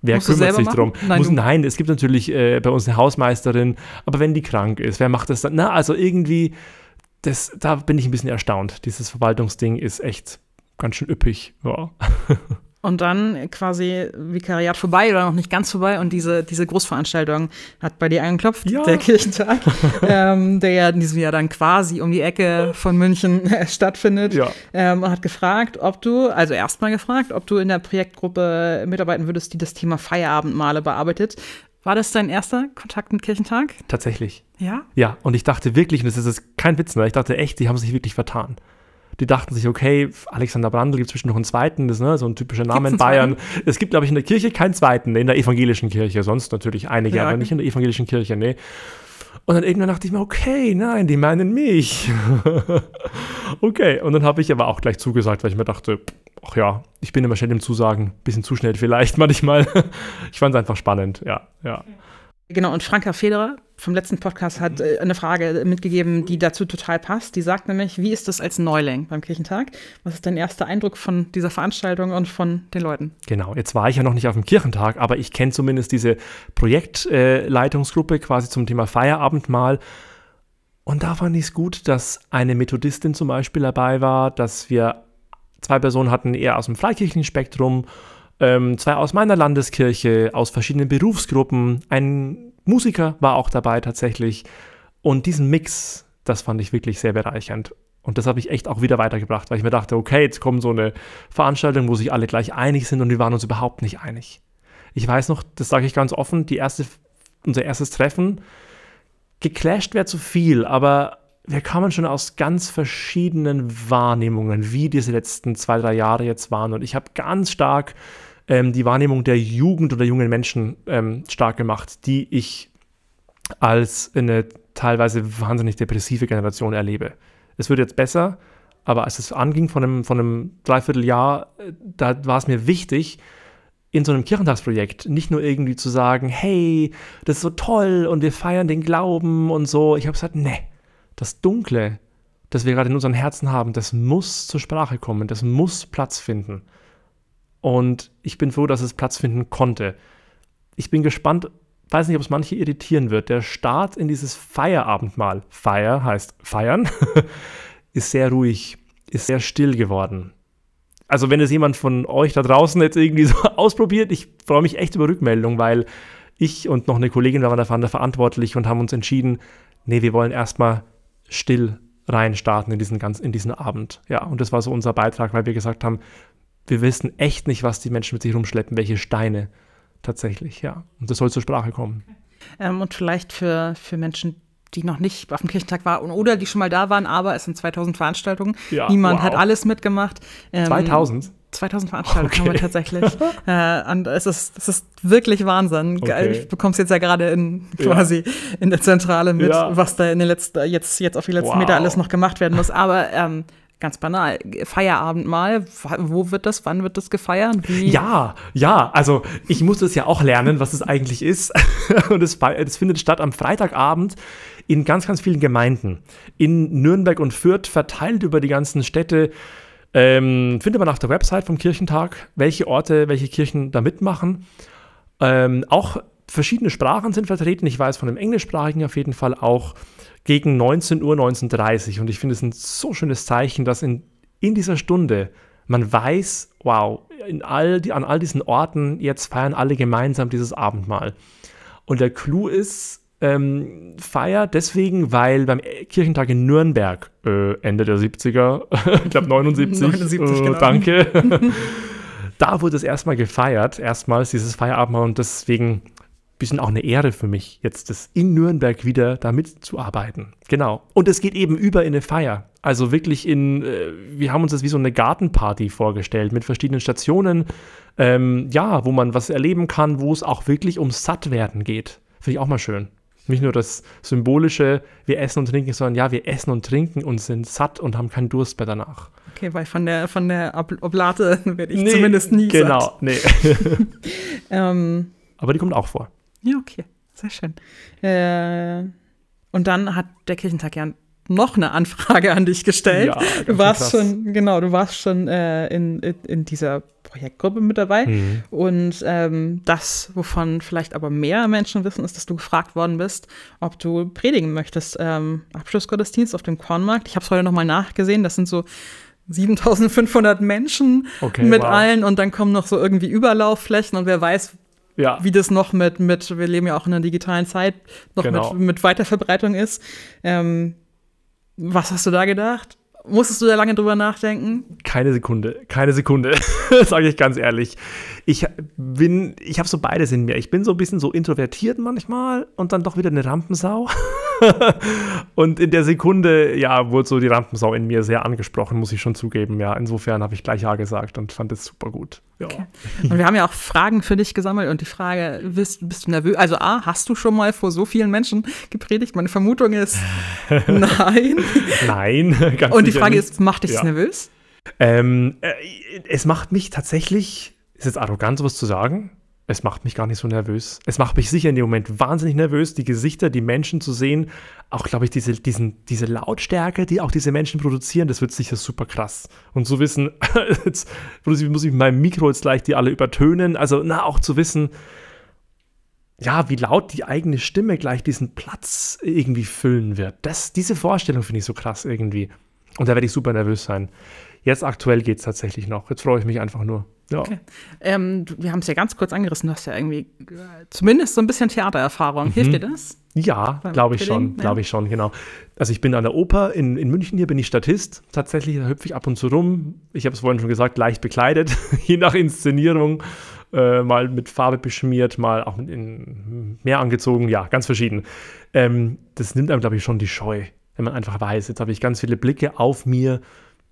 Wer Musst kümmert sich drum? Nein, Muss, nein, es gibt natürlich äh, bei uns eine Hausmeisterin, aber wenn die krank ist, wer macht das dann? Na, also irgendwie, das, da bin ich ein bisschen erstaunt. Dieses Verwaltungsding ist echt ganz schön üppig. Ja. Und dann quasi Vikariat vorbei oder noch nicht ganz vorbei und diese, diese Großveranstaltung hat bei dir angeklopft, ja. der Kirchentag, ähm, der ja in diesem Jahr dann quasi um die Ecke von München äh, stattfindet. Ja. Ähm, und hat gefragt, ob du, also erstmal gefragt, ob du in der Projektgruppe mitarbeiten würdest, die das Thema Feierabendmale bearbeitet. War das dein erster Kontakt mit Kirchentag? Tatsächlich. Ja? Ja, und ich dachte wirklich, und das ist kein Witz, ne? ich dachte echt, die haben sich wirklich vertan. Die dachten sich, okay, Alexander Brandl gibt es zwischen noch einen zweiten, das ist ne, so ein typischer Name in Bayern. Zweiten? Es gibt, glaube ich, in der Kirche keinen zweiten, in der evangelischen Kirche, sonst natürlich einige, ja, aber nicht in der evangelischen Kirche, nee. Und dann irgendwann dachte ich mir, okay, nein, die meinen mich. okay, und dann habe ich aber auch gleich zugesagt, weil ich mir dachte, ach ja, ich bin immer schnell im Zusagen, bisschen zu schnell vielleicht manchmal. ich fand es einfach spannend, ja, ja. Genau, und Franka Federer vom letzten Podcast hat äh, eine Frage mitgegeben, die dazu total passt. Die sagt nämlich, wie ist das als Neuling beim Kirchentag? Was ist dein erster Eindruck von dieser Veranstaltung und von den Leuten? Genau, jetzt war ich ja noch nicht auf dem Kirchentag, aber ich kenne zumindest diese Projektleitungsgruppe äh, quasi zum Thema Feierabendmahl. Und da fand ich es gut, dass eine Methodistin zum Beispiel dabei war, dass wir zwei Personen hatten, eher aus dem freikirchlichen Spektrum, ähm, zwei aus meiner Landeskirche, aus verschiedenen Berufsgruppen, ein Musiker war auch dabei tatsächlich. Und diesen Mix, das fand ich wirklich sehr bereichernd. Und das habe ich echt auch wieder weitergebracht, weil ich mir dachte, okay, jetzt kommt so eine Veranstaltung, wo sich alle gleich einig sind und wir waren uns überhaupt nicht einig. Ich weiß noch, das sage ich ganz offen, die erste, unser erstes Treffen, geclasht wäre zu viel, aber wir kamen schon aus ganz verschiedenen Wahrnehmungen, wie diese letzten zwei, drei Jahre jetzt waren. Und ich habe ganz stark ähm, die Wahrnehmung der Jugend oder jungen Menschen ähm, stark gemacht, die ich als eine teilweise wahnsinnig depressive Generation erlebe. Es wird jetzt besser, aber als es anging von einem, von einem Dreivierteljahr, äh, da war es mir wichtig, in so einem Kirchentagsprojekt nicht nur irgendwie zu sagen, hey, das ist so toll und wir feiern den Glauben und so. Ich habe gesagt, nee, das Dunkle, das wir gerade in unseren Herzen haben, das muss zur Sprache kommen, das muss Platz finden. Und ich bin froh, dass es Platz finden konnte. Ich bin gespannt, weiß nicht, ob es manche irritieren wird. Der Start in dieses Feierabendmahl, Feier heißt feiern, ist sehr ruhig, ist sehr still geworden. Also wenn es jemand von euch da draußen jetzt irgendwie so ausprobiert, ich freue mich echt über Rückmeldung, weil ich und noch eine Kollegin waren dafür verantwortlich und haben uns entschieden, nee, wir wollen erstmal still reinstarten in diesen, ganz, in diesen Abend. Ja, und das war so unser Beitrag, weil wir gesagt haben, wir wissen echt nicht, was die Menschen mit sich rumschleppen, welche Steine tatsächlich, ja. Und das soll zur Sprache kommen. Ähm, und vielleicht für, für Menschen, die noch nicht auf dem Kirchentag waren oder die schon mal da waren, aber es sind 2000 Veranstaltungen. Ja, Niemand wow. hat alles mitgemacht. Ähm, 2000? 2000 Veranstaltungen okay. haben wir tatsächlich. äh, und es ist, es ist wirklich Wahnsinn. Okay. Ich bekomme es jetzt ja gerade in, quasi ja. in der Zentrale mit, ja. was da in den letzten, jetzt, jetzt auf die letzten wow. Meter alles noch gemacht werden muss. Aber ähm, ganz banal, Feierabend mal, wo wird das, wann wird das gefeiert? Wie? Ja, ja, also ich musste es ja auch lernen, was es eigentlich ist. Und es, es findet statt am Freitagabend in ganz, ganz vielen Gemeinden. In Nürnberg und Fürth, verteilt über die ganzen Städte. Ähm, findet man auf der Website vom Kirchentag, welche Orte, welche Kirchen da mitmachen. Ähm, auch verschiedene Sprachen sind vertreten. Ich weiß von dem englischsprachigen auf jeden Fall auch gegen 19 Uhr, 19.30 Uhr. Und ich finde es ein so schönes Zeichen, dass in, in dieser Stunde man weiß, wow, in all die, an all diesen Orten, jetzt feiern alle gemeinsam dieses Abendmahl. Und der Clou ist, ähm, Feier deswegen, weil beim Kirchentag in Nürnberg, äh, Ende der 70er, ich glaube 79, 79 äh, genau. danke, da wurde es erstmal gefeiert, erstmals dieses Feierabendmahl und deswegen bisschen auch eine Ehre für mich, jetzt das in Nürnberg wieder da mitzuarbeiten. Genau. Und es geht eben über in eine Feier. Also wirklich in, äh, wir haben uns das wie so eine Gartenparty vorgestellt mit verschiedenen Stationen, ähm, ja, wo man was erleben kann, wo es auch wirklich ums Sattwerden geht. Finde ich auch mal schön. Nicht nur das symbolische, wir essen und trinken, sondern ja, wir essen und trinken und sind satt und haben keinen Durst mehr danach. Okay, weil von der, von der Oblate werde ich nee, zumindest nie genau, satt. Genau, nee. ähm, Aber die kommt auch vor. Ja, okay. Sehr schön. Äh, und dann hat der Kirchentag ja noch eine Anfrage an dich gestellt. Ja, du warst schon, genau, du warst schon äh, in, in, in, dieser Projektgruppe mit dabei. Mhm. Und ähm, das, wovon vielleicht aber mehr Menschen wissen, ist, dass du gefragt worden bist, ob du predigen möchtest. Ähm, Abschlussgottesdienst auf dem Kornmarkt. Ich habe es heute nochmal nachgesehen. Das sind so 7500 Menschen okay, mit wow. allen und dann kommen noch so irgendwie Überlaufflächen und wer weiß, ja. wie das noch mit, mit, wir leben ja auch in einer digitalen Zeit, noch genau. mit, mit Weiterverbreitung ist. Ähm, was hast du da gedacht? Musstest du da lange drüber nachdenken? Keine Sekunde, keine Sekunde, sage ich ganz ehrlich. Ich bin, ich habe so beides in mir. Ich bin so ein bisschen so introvertiert manchmal und dann doch wieder eine Rampensau. und in der Sekunde, ja, wurde so die Rampensau in mir sehr angesprochen, muss ich schon zugeben. Ja, insofern habe ich gleich Ja gesagt und fand es super gut. Ja. Okay. Und wir haben ja auch Fragen für dich gesammelt und die Frage, bist, bist du nervös? Also A, hast du schon mal vor so vielen Menschen gepredigt? Meine Vermutung ist nein. nein, ganz Und die Frage nicht. ist, macht dich ja. nervös? Ähm, äh, es macht mich tatsächlich, ist jetzt arrogant, sowas zu sagen, es macht mich gar nicht so nervös. Es macht mich sicher in dem Moment wahnsinnig nervös, die Gesichter, die Menschen zu sehen. Auch, glaube ich, diese, diesen, diese Lautstärke, die auch diese Menschen produzieren, das wird sicher super krass. Und zu wissen, jetzt muss ich, mit meinem Mikro jetzt gleich die alle übertönen. Also, na, auch zu wissen, ja, wie laut die eigene Stimme gleich diesen Platz irgendwie füllen wird. Das, diese Vorstellung finde ich so krass irgendwie. Und da werde ich super nervös sein. Jetzt aktuell geht es tatsächlich noch. Jetzt freue ich mich einfach nur. Ja. Okay. Ähm, wir haben es ja ganz kurz angerissen. Du hast ja irgendwie äh, zumindest so ein bisschen Theatererfahrung. Mhm. Hilft dir das? Ja, glaube ich schon, ja. glaube ich schon, genau. Also ich bin an der Oper in, in München hier, bin ich Statist. Tatsächlich, da hüpfe ich ab und zu rum. Ich habe es vorhin schon gesagt, leicht bekleidet, je nach Inszenierung. Äh, mal mit Farbe beschmiert, mal auch mit in, mehr angezogen, ja, ganz verschieden. Ähm, das nimmt einem, glaube ich, schon die Scheu, wenn man einfach weiß, jetzt habe ich ganz viele Blicke auf mir.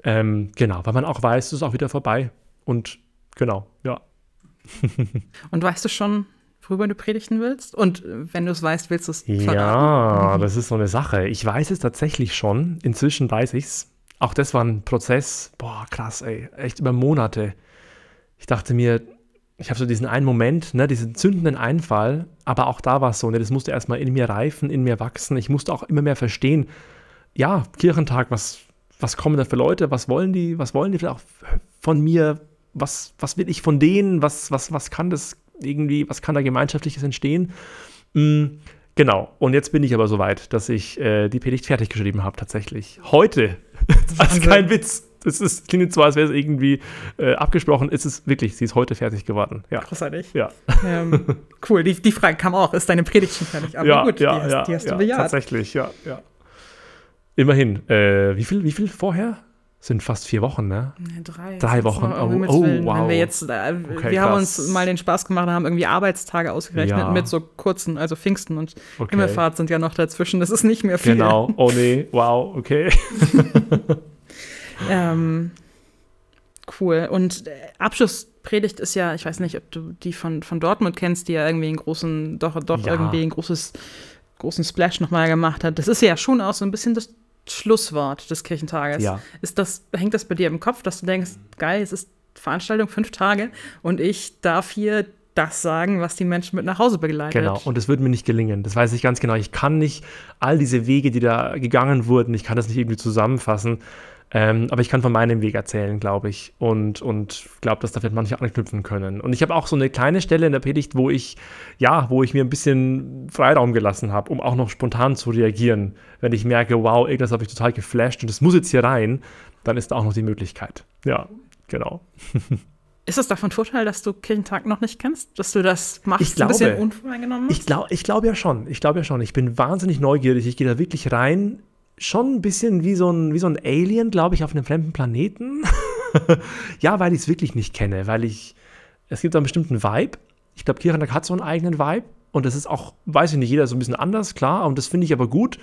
Ähm, genau, weil man auch weiß, es ist auch wieder vorbei. Und Genau, ja. Und weißt du schon, worüber du predigten willst? Und wenn du es weißt, willst du es verraten? Ja, das ist so eine Sache. Ich weiß es tatsächlich schon. Inzwischen weiß ich es. Auch das war ein Prozess. Boah, krass, ey. Echt über Monate. Ich dachte mir, ich habe so diesen einen Moment, ne, diesen zündenden Einfall, aber auch da war es so, ne, das musste erstmal in mir reifen, in mir wachsen. Ich musste auch immer mehr verstehen, ja, Kirchentag, was, was kommen da für Leute, was wollen die, was wollen die vielleicht auch von mir, was, was will ich von denen, was, was, was kann das irgendwie, was kann da Gemeinschaftliches entstehen? Mhm, genau, und jetzt bin ich aber so weit, dass ich äh, die Predigt fertig geschrieben habe, tatsächlich. Heute. das ist kein Witz. Es ist, klingt zwar, als wäre es irgendwie äh, abgesprochen, ist es wirklich, sie ist heute fertig geworden. Ja. Großartig. Ja. Ähm, cool, die, die Frage kam auch, ist deine Predigt schon fertig? Aber ja, gut, ja, die hast, die hast du bejaht. Tatsächlich, ja, ja. Immerhin. Äh, wie, viel, wie viel vorher? Sind fast vier Wochen, ne? Ja, drei. Drei Wochen. Oh, oh, wow. Wir jetzt, äh, okay, wir haben uns mal den Spaß gemacht und haben irgendwie Arbeitstage ausgerechnet ja. mit so kurzen, also Pfingsten und okay. Himmelfahrt sind ja noch dazwischen. Das ist nicht mehr viel. Genau. Oh nee, wow, okay. ähm, cool. Und äh, Abschlusspredigt ist ja, ich weiß nicht, ob du die von, von Dortmund kennst, die ja irgendwie einen großen, doch, doch ja. irgendwie ein großes, großen Splash nochmal gemacht hat. Das ist ja schon auch so ein bisschen das Schlusswort des Kirchentages. Ja. Ist das, hängt das bei dir im Kopf, dass du denkst, geil, es ist Veranstaltung fünf Tage und ich darf hier das sagen, was die Menschen mit nach Hause begleitet. Genau, und es wird mir nicht gelingen. Das weiß ich ganz genau. Ich kann nicht all diese Wege, die da gegangen wurden, ich kann das nicht irgendwie zusammenfassen. Ähm, aber ich kann von meinem Weg erzählen, glaube ich. Und, und glaube, dass da vielleicht manche anknüpfen können. Und ich habe auch so eine kleine Stelle in der Predigt, wo ich, ja, wo ich mir ein bisschen Freiraum gelassen habe, um auch noch spontan zu reagieren. Wenn ich merke, wow, irgendwas habe ich total geflasht und das muss jetzt hier rein, dann ist da auch noch die Möglichkeit. Ja, genau. Ist es davon Vorteil, dass du Kirchentag noch nicht kennst? Dass du das machst, ich glaube, ein bisschen unvoreingenommen Ich glaube ich glaub ja schon. Ich glaube ja schon. Ich bin wahnsinnig neugierig. Ich gehe da wirklich rein schon ein bisschen wie so ein, wie so ein Alien, glaube ich, auf einem fremden Planeten. ja, weil ich es wirklich nicht kenne, weil ich, es gibt einen bestimmten Vibe. Ich glaube, Kirchentag hat so einen eigenen Vibe und das ist auch, weiß ich nicht, jeder so ein bisschen anders, klar, und das finde ich aber gut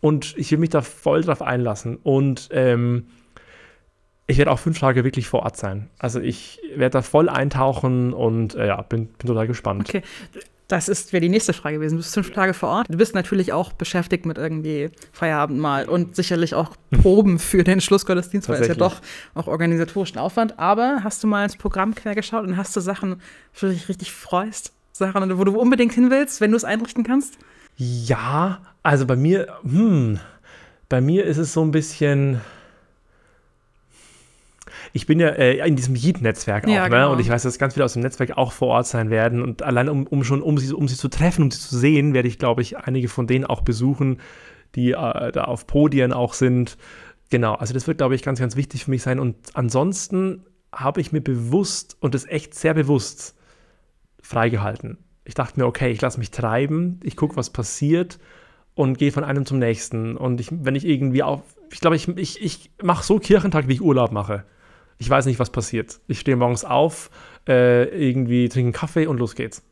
und ich will mich da voll drauf einlassen und ähm, ich werde auch fünf Tage wirklich vor Ort sein. Also ich werde da voll eintauchen und äh, ja, bin, bin total gespannt. Okay, das ist wäre die nächste Frage gewesen. Du bist fünf Tage vor Ort. Du bist natürlich auch beschäftigt mit irgendwie Feierabendmahl und sicherlich auch Proben für den Schlussgottesdienst, weil es ja doch auch organisatorischen Aufwand. Aber hast du mal ins Programm quer geschaut und hast du Sachen, wo du dich richtig freust? Sachen, wo du unbedingt hin willst, wenn du es einrichten kannst? Ja, also bei mir, hm, bei mir ist es so ein bisschen ich bin ja äh, in diesem Yeet-Netzwerk ja, auch, ne? genau. und ich weiß, dass ganz viele aus dem Netzwerk auch vor Ort sein werden. Und allein um, um schon, um sie, um sie zu treffen, um sie zu sehen, werde ich, glaube ich, einige von denen auch besuchen, die äh, da auf Podien auch sind. Genau, also das wird, glaube ich, ganz, ganz wichtig für mich sein. Und ansonsten habe ich mir bewusst, und das echt sehr bewusst, freigehalten. Ich dachte mir, okay, ich lasse mich treiben, ich gucke, was passiert und gehe von einem zum nächsten. Und ich, wenn ich irgendwie auf, ich glaube, ich, ich, ich mache so Kirchentag, wie ich Urlaub mache. Ich weiß nicht, was passiert. Ich stehe morgens auf, äh, irgendwie trinke einen Kaffee und los geht's.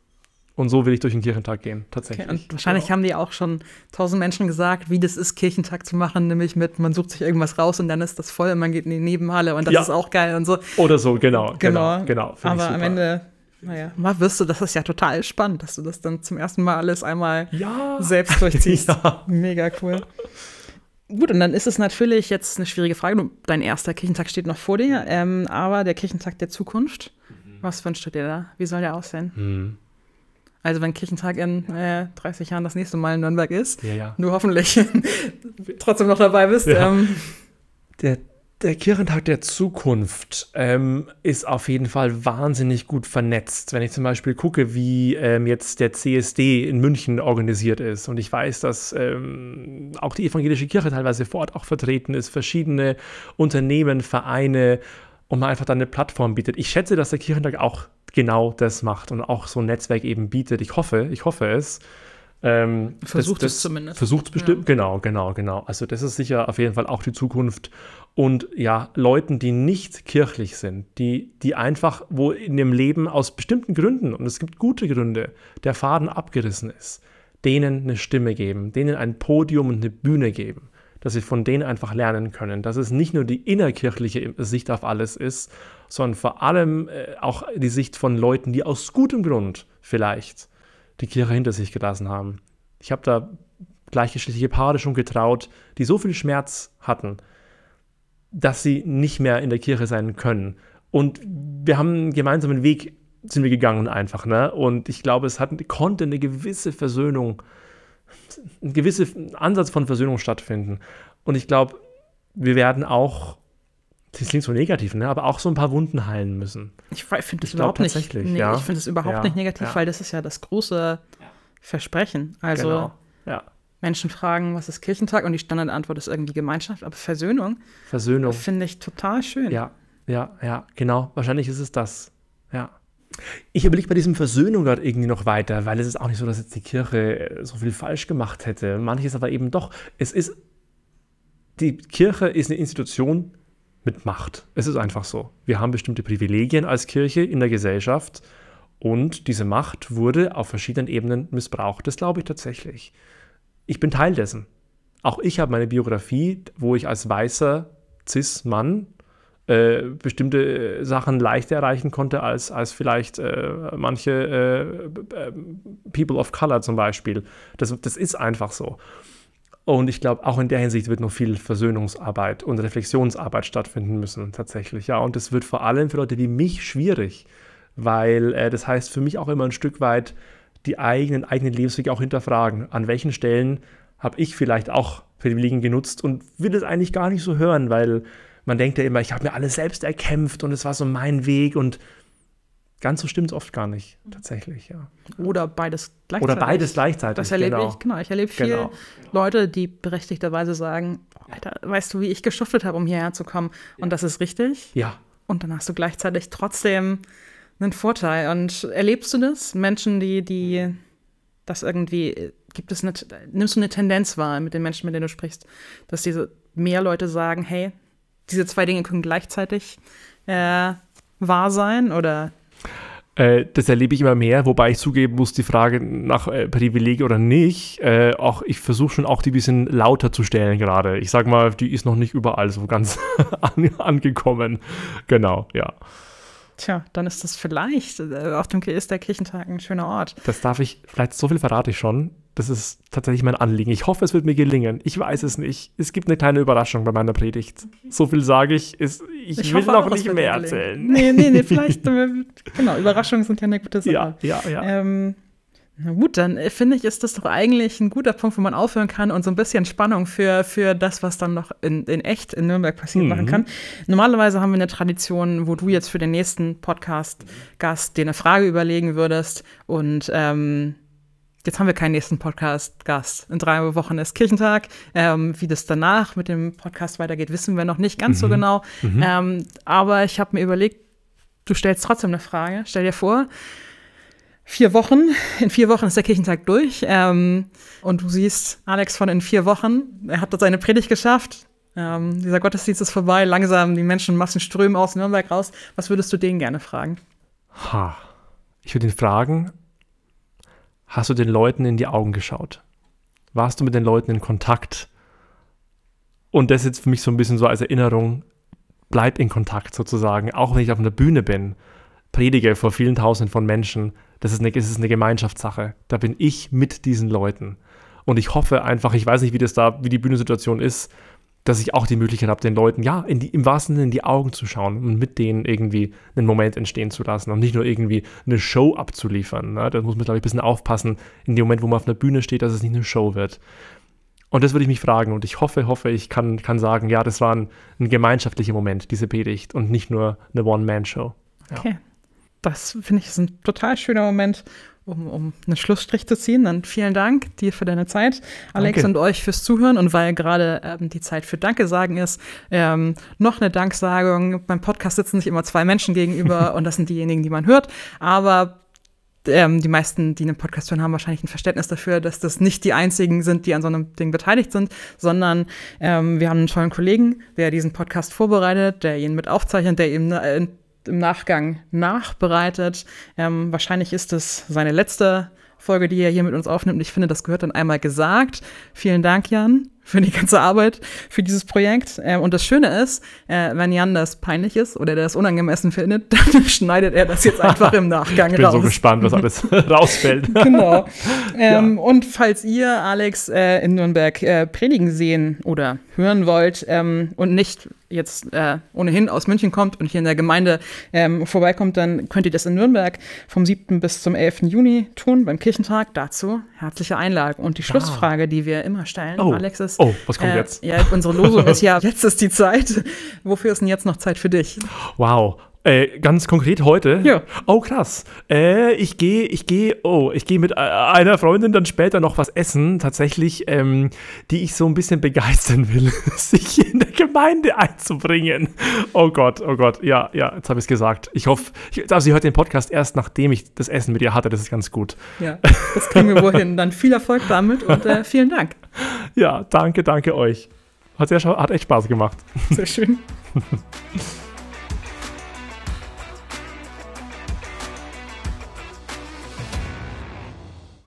Und so will ich durch den Kirchentag gehen, tatsächlich. Okay, und wahrscheinlich haben die auch schon tausend Menschen gesagt, wie das ist, Kirchentag zu machen, nämlich mit, man sucht sich irgendwas raus und dann ist das voll und man geht in die Nebenhalle und das ja. ist auch geil und so. Oder so, genau. Genau, genau. genau Aber am Ende, naja, mal wirst du, das ist ja total spannend, dass du das dann zum ersten Mal alles einmal ja. selbst durchziehst. ja. Mega cool. Gut, und dann ist es natürlich jetzt eine schwierige Frage. Dein erster Kirchentag steht noch vor dir, ähm, aber der Kirchentag der Zukunft, mhm. was wünschst du dir da? Wie soll der aussehen? Mhm. Also wenn Kirchentag in äh, 30 Jahren das nächste Mal in Nürnberg ist, ja, ja. du hoffentlich trotzdem noch dabei bist. Ja. Ähm. Der, der Kirchentag der Zukunft ähm, ist auf jeden Fall wahnsinnig gut vernetzt. Wenn ich zum Beispiel gucke, wie ähm, jetzt der CSD in München organisiert ist und ich weiß, dass ähm, auch die evangelische Kirche teilweise vor Ort auch vertreten ist, verschiedene Unternehmen, Vereine und man einfach dann eine Plattform bietet. Ich schätze, dass der Kirchentag auch genau das macht und auch so ein Netzwerk eben bietet. Ich hoffe, ich hoffe es. Ähm, versucht das, das, es zumindest. Versucht es bestimmt, ja. genau, genau, genau. Also das ist sicher auf jeden Fall auch die Zukunft. Und ja, Leuten, die nicht kirchlich sind, die, die einfach, wo in dem Leben aus bestimmten Gründen, und es gibt gute Gründe, der Faden abgerissen ist, denen eine Stimme geben, denen ein Podium und eine Bühne geben, dass sie von denen einfach lernen können, dass es nicht nur die innerkirchliche Sicht auf alles ist, sondern vor allem äh, auch die Sicht von Leuten, die aus gutem Grund vielleicht die Kirche hinter sich gelassen haben. Ich habe da gleichgeschlechtliche Paare schon getraut, die so viel Schmerz hatten, dass sie nicht mehr in der Kirche sein können. Und wir haben einen gemeinsamen Weg sind wir gegangen einfach, ne? Und ich glaube, es hat, konnte eine gewisse Versöhnung, ein gewisser Ansatz von Versöhnung stattfinden. Und ich glaube, wir werden auch das klingt so negativ, ne? aber auch so ein paar Wunden heilen müssen. Ich finde das ich überhaupt nicht. Nee, ja. Ich finde das überhaupt ja. nicht negativ, ja. weil das ist ja das große Versprechen. Also genau. Menschen fragen, was ist Kirchentag? Und die Standardantwort ist irgendwie Gemeinschaft, aber Versöhnung. Versöhnung. Finde ich total schön. Ja, ja, ja, genau. Wahrscheinlich ist es das. Ja. Ich überlege bei diesem Versöhnung gerade irgendwie noch weiter, weil es ist auch nicht so, dass jetzt die Kirche so viel falsch gemacht hätte. Manches aber eben doch. Es ist, die Kirche ist eine Institution, mit Macht. Es ist einfach so. Wir haben bestimmte Privilegien als Kirche in der Gesellschaft und diese Macht wurde auf verschiedenen Ebenen missbraucht. Das glaube ich tatsächlich. Ich bin Teil dessen. Auch ich habe meine Biografie, wo ich als weißer Cis-Mann äh, bestimmte äh, Sachen leichter erreichen konnte als, als vielleicht äh, manche äh, äh People of Color zum Beispiel. Das, das ist einfach so. Und ich glaube, auch in der Hinsicht wird noch viel Versöhnungsarbeit und Reflexionsarbeit stattfinden müssen, tatsächlich. Ja, und das wird vor allem für Leute wie mich schwierig, weil äh, das heißt für mich auch immer ein Stück weit die eigenen, eigenen Lebenswege auch hinterfragen. An welchen Stellen habe ich vielleicht auch Privilegien genutzt und will es eigentlich gar nicht so hören, weil man denkt ja immer, ich habe mir alles selbst erkämpft und es war so mein Weg und Ganz so stimmt es oft gar nicht, tatsächlich, ja. Oder beides gleichzeitig. Oder beides gleichzeitig. Das erlebe genau. ich, genau. Ich erlebe viele genau. Leute, die berechtigterweise sagen, Alter, weißt du, wie ich geschuftet habe, um hierher zu kommen? Und das ist richtig. Ja. Und dann hast du gleichzeitig trotzdem einen Vorteil. Und erlebst du das? Menschen, die, die das irgendwie, gibt es eine, nimmst du eine Tendenz wahr mit den Menschen, mit denen du sprichst, dass diese mehr Leute sagen, hey, diese zwei Dinge können gleichzeitig äh, wahr sein oder äh, das erlebe ich immer mehr, wobei ich zugeben muss, die Frage nach äh, Privileg oder nicht, äh, auch ich versuche schon auch die ein bisschen lauter zu stellen gerade. Ich sag mal, die ist noch nicht überall so ganz an, angekommen. Genau, ja. Tja, dann ist das vielleicht, äh, auf dem ist der Kirchentag ein schöner Ort. Das darf ich, vielleicht so viel verrate ich schon. Das ist tatsächlich mein Anliegen. Ich hoffe, es wird mir gelingen. Ich weiß es nicht. Es gibt eine kleine Überraschung bei meiner Predigt. So viel sage ich. Ist, ich, ich, will noch nicht mehr erzählen. Nee, nee, nee, vielleicht. Äh, genau, Überraschungen sind ja eine gute Sache. Ja, ja, ja. Ähm, na gut, dann äh, finde ich, ist das doch eigentlich ein guter Punkt, wo man aufhören kann und so ein bisschen Spannung für, für das, was dann noch in, in echt in Nürnberg passieren, mhm. machen kann. Normalerweise haben wir eine Tradition, wo du jetzt für den nächsten Podcast-Gast dir eine Frage überlegen würdest und ähm, Jetzt haben wir keinen nächsten Podcast-Gast. In drei Wochen ist Kirchentag. Ähm, wie das danach mit dem Podcast weitergeht, wissen wir noch nicht ganz mhm. so genau. Mhm. Ähm, aber ich habe mir überlegt, du stellst trotzdem eine Frage. Stell dir vor, vier Wochen. In vier Wochen ist der Kirchentag durch. Ähm, und du siehst Alex von in vier Wochen. Er hat dort seine Predigt geschafft. Ähm, dieser Gottesdienst ist vorbei. Langsam die Menschenmassen strömen aus Nürnberg raus. Was würdest du den gerne fragen? Ha. Ich würde ihn fragen, hast du den Leuten in die Augen geschaut? Warst du mit den Leuten in Kontakt? Und das ist jetzt für mich so ein bisschen so als Erinnerung, bleib in Kontakt sozusagen, auch wenn ich auf einer Bühne bin, predige vor vielen Tausenden von Menschen, das ist, eine, das ist eine Gemeinschaftssache. Da bin ich mit diesen Leuten. Und ich hoffe einfach, ich weiß nicht, wie das da, wie die Bühnensituation ist, dass ich auch die Möglichkeit habe, den Leuten, ja, die, im wahrsten Sinne in die Augen zu schauen und mit denen irgendwie einen Moment entstehen zu lassen und nicht nur irgendwie eine Show abzuliefern. Ne? Da muss man, glaube ich, ein bisschen aufpassen, in dem Moment, wo man auf einer Bühne steht, dass es nicht eine Show wird. Und das würde ich mich fragen und ich hoffe, hoffe, ich kann, kann sagen, ja, das war ein, ein gemeinschaftlicher Moment, diese Predigt und nicht nur eine One-Man-Show. Ja. Okay. Das finde ich ist ein total schöner Moment um, um einen Schlussstrich zu ziehen, dann vielen Dank dir für deine Zeit, Alex, Danke. und euch fürs Zuhören. Und weil gerade ähm, die Zeit für Danke sagen ist, ähm, noch eine Danksagung. Beim Podcast sitzen nicht immer zwei Menschen gegenüber und das sind diejenigen, die man hört. Aber ähm, die meisten, die einen Podcast hören, haben wahrscheinlich ein Verständnis dafür, dass das nicht die einzigen sind, die an so einem Ding beteiligt sind, sondern ähm, wir haben einen tollen Kollegen, der diesen Podcast vorbereitet, der ihn mit aufzeichnet, der ihm äh, im Nachgang nachbereitet. Ähm, wahrscheinlich ist es seine letzte Folge, die er hier mit uns aufnimmt. Ich finde, das gehört dann einmal gesagt. Vielen Dank, Jan für die ganze Arbeit, für dieses Projekt. Ähm, und das Schöne ist, äh, wenn Jan das peinlich ist oder der das unangemessen findet, dann schneidet er das jetzt einfach im Nachgang ich bin raus. so gespannt, was alles rausfällt. genau. Ähm, ja. Und falls ihr Alex äh, in Nürnberg äh, predigen sehen oder hören wollt ähm, und nicht jetzt äh, ohnehin aus München kommt und hier in der Gemeinde ähm, vorbeikommt, dann könnt ihr das in Nürnberg vom 7. bis zum 11. Juni tun, beim Kirchentag. Dazu herzliche Einladung. Und die Schlussfrage, die wir immer stellen, oh. Alex, ist, ist. Oh, was kommt äh, jetzt? Ja, unsere Losung ist ja, jetzt ist die Zeit. Wofür ist denn jetzt noch Zeit für dich? Wow. Äh, ganz konkret heute. Ja. Oh, krass. Äh, ich gehe, ich gehe, oh, ich gehe mit äh, einer Freundin dann später noch was essen, tatsächlich, ähm, die ich so ein bisschen begeistern will, sich in der Gemeinde einzubringen. Oh Gott, oh Gott. Ja, ja, jetzt habe ich es gesagt. Ich hoffe, also sie hört den Podcast erst, nachdem ich das Essen mit ihr hatte. Das ist ganz gut. Ja, das kriegen wir wohin. Dann viel Erfolg damit und äh, vielen Dank. Ja, danke, danke euch. Hat, sehr, hat echt Spaß gemacht. Sehr schön.